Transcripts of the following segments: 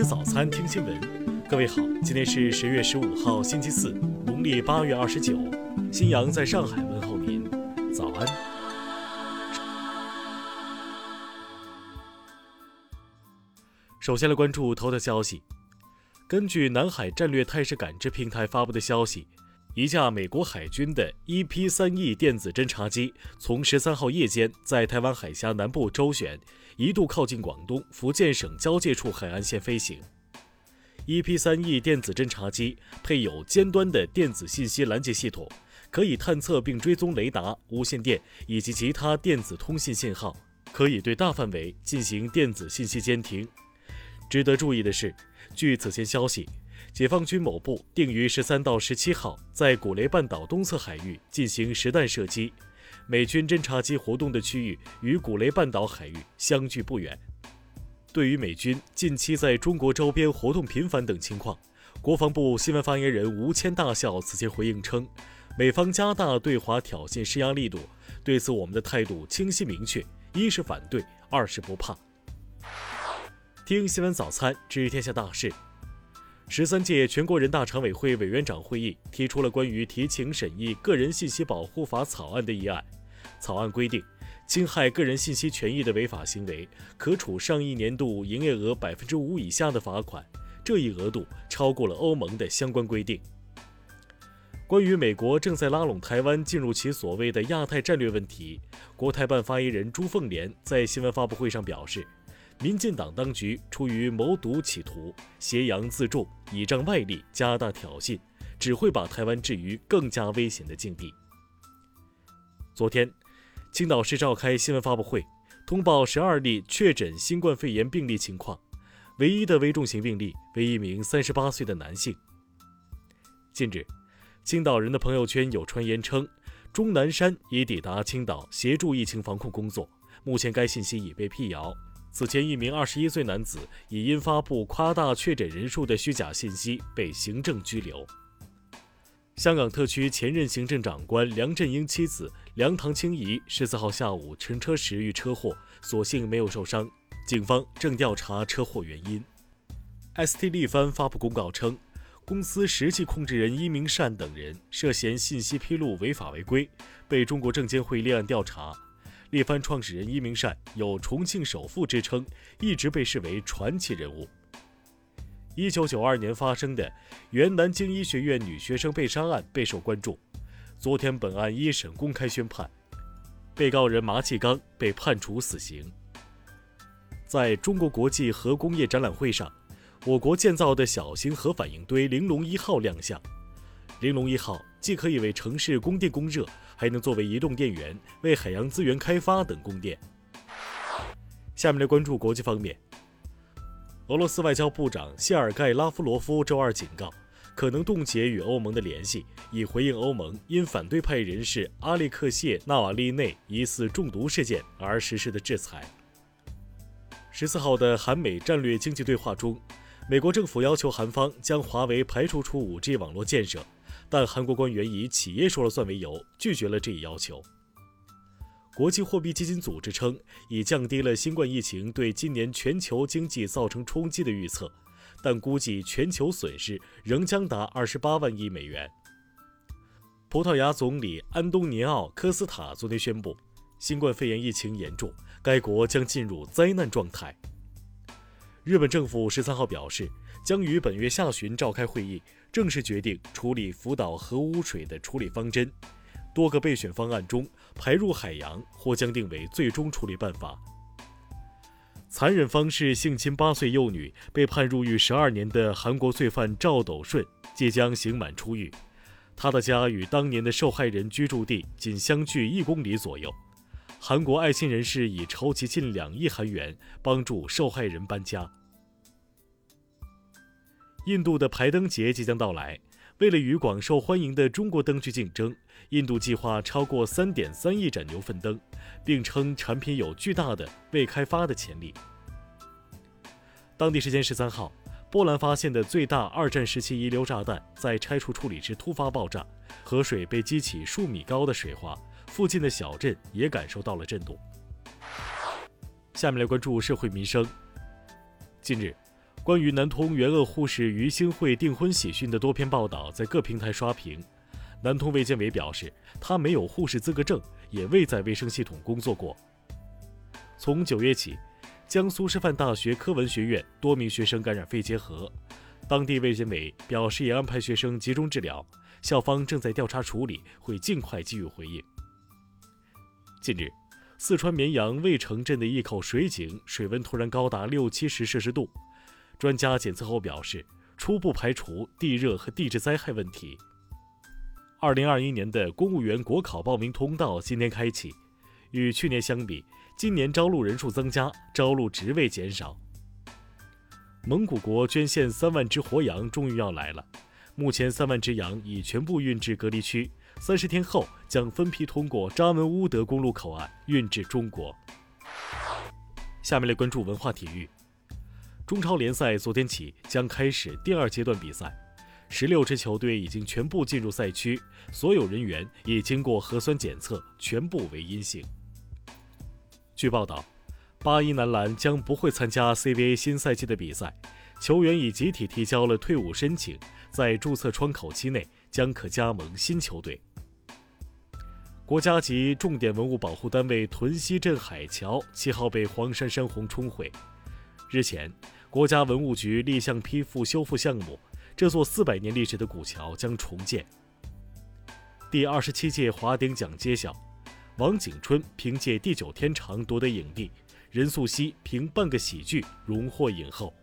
吃早餐，听新闻。各位好，今天是十月十五号，星期四，农历八月二十九。新阳在上海问候您，早安。首先来关注头条消息。根据南海战略态势感知平台发布的消息。一架美国海军的 EP-3E 电子侦察机从十三号夜间在台湾海峡南部周旋，一度靠近广东、福建省交界处海岸线飞行。EP-3E 电子侦察机配有尖端的电子信息拦截系统，可以探测并追踪雷达、无线电以及其他电子通信信号，可以对大范围进行电子信息监听。值得注意的是，据此前消息。解放军某部定于十三到十七号在古雷半岛东侧海域进行实弹射击，美军侦察机活动的区域与古雷半岛海域相距不远。对于美军近期在中国周边活动频繁等情况，国防部新闻发言人吴谦大校此前回应称，美方加大对华挑衅施压力度，对此我们的态度清晰明确：一是反对，二是不怕。听新闻早餐知天下大事。十三届全国人大常委会委员长会议提出了关于提请审议《个人信息保护法》草案的议案。草案规定，侵害个人信息权益的违法行为，可处上一年度营业额百分之五以下的罚款，这一额度超过了欧盟的相关规定。关于美国正在拉拢台湾进入其所谓的亚太战略问题，国台办发言人朱凤莲在新闻发布会上表示。民进党当局出于谋独企图、挟洋自重、倚仗外力加大挑衅，只会把台湾置于更加危险的境地。昨天，青岛市召开新闻发布会，通报十二例确诊新冠肺炎病例情况，唯一的危重型病例为一名三十八岁的男性。近日，青岛人的朋友圈有传言称，钟南山已抵达青岛协助疫情防控工作，目前该信息已被辟谣。此前，一名二十一岁男子已因发布夸大确诊人数的虚假信息被行政拘留。香港特区前任行政长官梁振英妻子梁唐青怡十四号下午乘车时遇车祸，所幸没有受伤。警方正调查车祸原因。ST 力帆发布公告称，公司实际控制人伊明善等人涉嫌信息披露违法违规，被中国证监会立案调查。力帆创始人伊明善有“重庆首富”之称，一直被视为传奇人物。一九九二年发生的原南京医学院女学生被杀案备受关注。昨天，本案一审公开宣判，被告人马启刚被判处死刑。在中国国际核工业展览会上，我国建造的小型核反应堆“玲珑一号”亮相。“玲珑一号”既可以为城市供电供热。还能作为移动电源，为海洋资源开发等供电。下面来关注国际方面。俄罗斯外交部长谢尔盖·拉夫罗夫周二警告，可能冻结与欧盟的联系，以回应欧盟因反对派人士阿列克谢·纳瓦利内疑似中毒事件而实施的制裁。十四号的韩美战略经济对话中，美国政府要求韩方将华为排除出 5G 网络建设。但韩国官员以企业说了算为由，拒绝了这一要求。国际货币基金组织称，已降低了新冠疫情对今年全球经济造成冲击的预测，但估计全球损失仍将达二十八万亿美元。葡萄牙总理安东尼奥·科斯塔昨天宣布，新冠肺炎疫情严重，该国将进入灾难状态。日本政府十三号表示，将于本月下旬召开会议。正式决定处理福岛核污水的处理方针，多个备选方案中，排入海洋或将定为最终处理办法。残忍方式性侵八岁幼女，被判入狱十二年的韩国罪犯赵斗顺即将刑满出狱。他的家与当年的受害人居住地仅相距一公里左右。韩国爱心人士已筹集近两亿韩元，帮助受害人搬家。印度的排灯节即将到来，为了与广受欢迎的中国灯具竞争，印度计划超过三点三亿盏牛粪灯，并称产品有巨大的未开发的潜力。当地时间十三号，波兰发现的最大二战时期遗留炸弹在拆除处理时突发爆炸，河水被激起数米高的水花，附近的小镇也感受到了震动。下面来关注社会民生，近日。关于南通援鄂护士于新慧订婚喜讯的多篇报道在各平台刷屏。南通卫健委表示，他没有护士资格证，也未在卫生系统工作过。从九月起，江苏师范大学科文学院多名学生感染肺结核，当地卫健委表示也安排学生集中治疗，校方正在调查处理，会尽快给予回应。近日，四川绵阳渭城镇的一口水井水温突然高达六七十摄氏度。专家检测后表示，初步排除地热和地质灾害问题。二零二一年的公务员国考报名通道今天开启，与去年相比，今年招录人数增加，招录职位减少。蒙古国捐献三万只活羊终于要来了，目前三万只羊已全部运至隔离区，三十天后将分批通过扎门乌德公路口岸运至中国。下面来关注文化体育。中超联赛昨天起将开始第二阶段比赛，十六支球队已经全部进入赛区，所有人员已经过核酸检测，全部为阴性。据报道，八一男篮将不会参加 CBA 新赛季的比赛，球员已集体提交了退伍申请，在注册窗口期内将可加盟新球队。国家级重点文物保护单位屯溪镇海桥七号被黄山山洪冲毁，日前。国家文物局立项批复修复项目，这座四百年历史的古桥将重建。第二十七届华鼎奖揭晓，王景春凭借《地久天长》夺得影帝，任素汐凭《半个喜剧》荣获影后。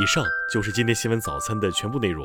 以上就是今天新闻早餐的全部内容。